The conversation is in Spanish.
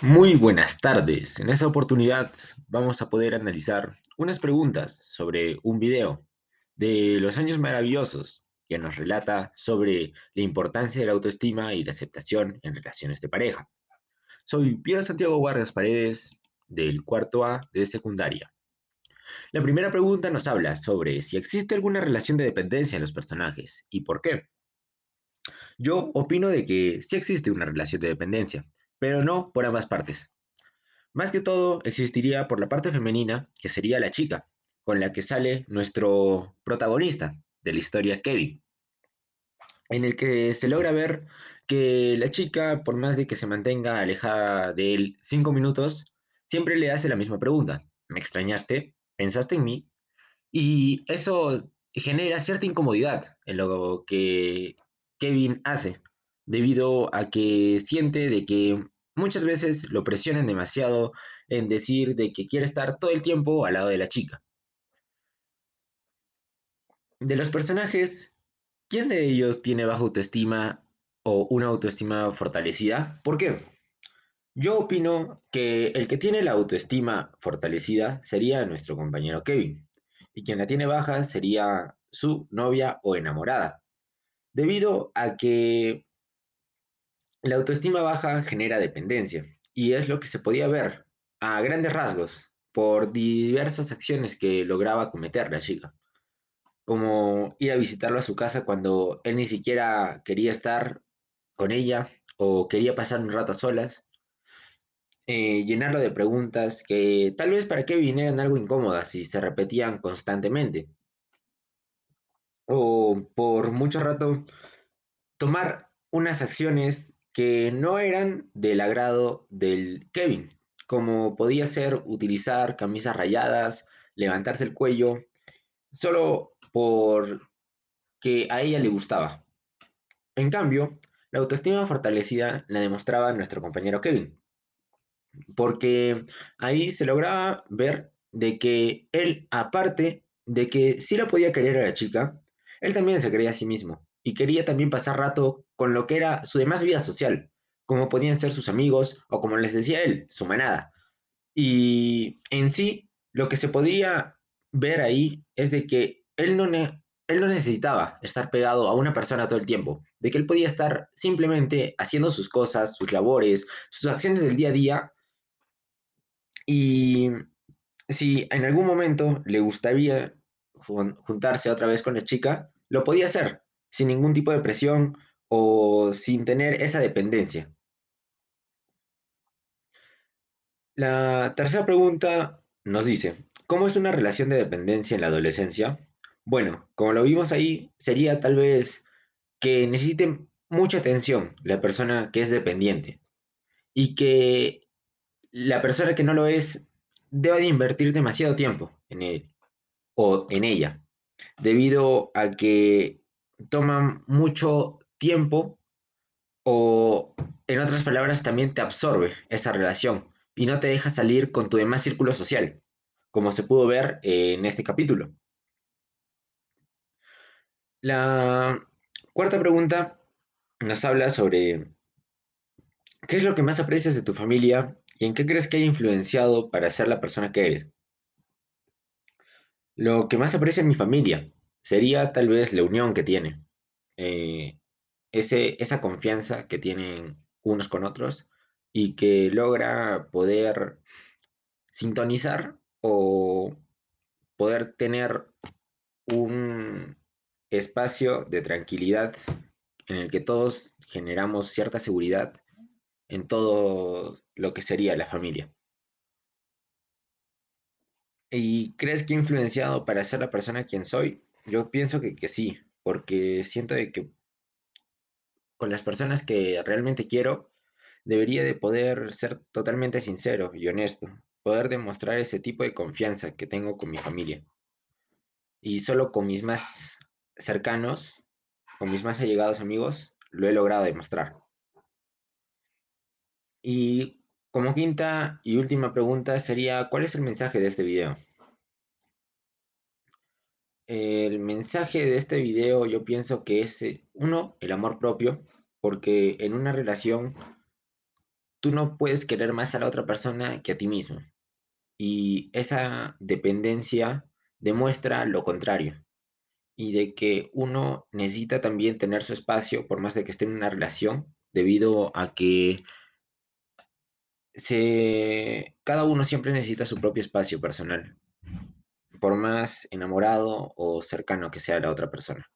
Muy buenas tardes. En esta oportunidad vamos a poder analizar unas preguntas sobre un video de los años maravillosos que nos relata sobre la importancia de la autoestima y la aceptación en relaciones de pareja. Soy Piero Santiago Vargas Paredes del cuarto A de secundaria. La primera pregunta nos habla sobre si existe alguna relación de dependencia en los personajes y por qué. Yo opino de que sí existe una relación de dependencia, pero no por ambas partes. Más que todo, existiría por la parte femenina, que sería la chica, con la que sale nuestro protagonista de la historia, Kevin, en el que se logra ver que la chica, por más de que se mantenga alejada de él cinco minutos, siempre le hace la misma pregunta. ¿Me extrañaste? ¿Pensaste en mí? Y eso genera cierta incomodidad en lo que Kevin hace, debido a que siente de que muchas veces lo presionan demasiado en decir de que quiere estar todo el tiempo al lado de la chica. De los personajes, ¿quién de ellos tiene baja autoestima o una autoestima fortalecida? ¿Por qué? Yo opino que el que tiene la autoestima fortalecida sería nuestro compañero Kevin, y quien la tiene baja sería su novia o enamorada, debido a que la autoestima baja genera dependencia y es lo que se podía ver a grandes rasgos por diversas acciones que lograba cometer la chica, como ir a visitarlo a su casa cuando él ni siquiera quería estar con ella o quería pasar un rato a solas, eh, llenarlo de preguntas que tal vez para Kevin eran algo incómodas y se repetían constantemente, o por mucho rato tomar unas acciones que no eran del agrado del Kevin, como podía ser utilizar camisas rayadas, levantarse el cuello, solo por que a ella le gustaba. En cambio, la autoestima fortalecida la demostraba nuestro compañero Kevin, porque ahí se lograba ver de que él, aparte de que sí la podía querer a la chica, él también se creía a sí mismo y quería también pasar rato con lo que era su demás vida social, como podían ser sus amigos o como les decía él, su manada. Y en sí, lo que se podía ver ahí es de que él no, él no necesitaba estar pegado a una persona todo el tiempo, de que él podía estar simplemente haciendo sus cosas, sus labores, sus acciones del día a día. Y si en algún momento le gustaría juntarse otra vez con la chica, lo podía hacer, sin ningún tipo de presión o sin tener esa dependencia. La tercera pregunta nos dice, ¿cómo es una relación de dependencia en la adolescencia? Bueno, como lo vimos ahí, sería tal vez que necesite mucha atención la persona que es dependiente y que la persona que no lo es deba de invertir demasiado tiempo en él o en ella, debido a que toman mucho tiempo o, en otras palabras, también te absorbe esa relación y no te deja salir con tu demás círculo social, como se pudo ver en este capítulo. La cuarta pregunta nos habla sobre qué es lo que más aprecias de tu familia y en qué crees que haya influenciado para ser la persona que eres. Lo que más aprecio en mi familia sería tal vez la unión que tiene, eh, ese, esa confianza que tienen unos con otros y que logra poder sintonizar o poder tener un espacio de tranquilidad en el que todos generamos cierta seguridad en todo lo que sería la familia. ¿Y crees que he influenciado para ser la persona quien soy? Yo pienso que, que sí, porque siento de que con las personas que realmente quiero, debería de poder ser totalmente sincero y honesto, poder demostrar ese tipo de confianza que tengo con mi familia. Y solo con mis más cercanos, con mis más allegados amigos, lo he logrado demostrar. Y como quinta y última pregunta sería, ¿cuál es el mensaje de este video? El mensaje de este video yo pienso que es, eh, uno, el amor propio, porque en una relación tú no puedes querer más a la otra persona que a ti mismo. Y esa dependencia demuestra lo contrario. Y de que uno necesita también tener su espacio, por más de que esté en una relación, debido a que se, cada uno siempre necesita su propio espacio personal, por más enamorado o cercano que sea la otra persona.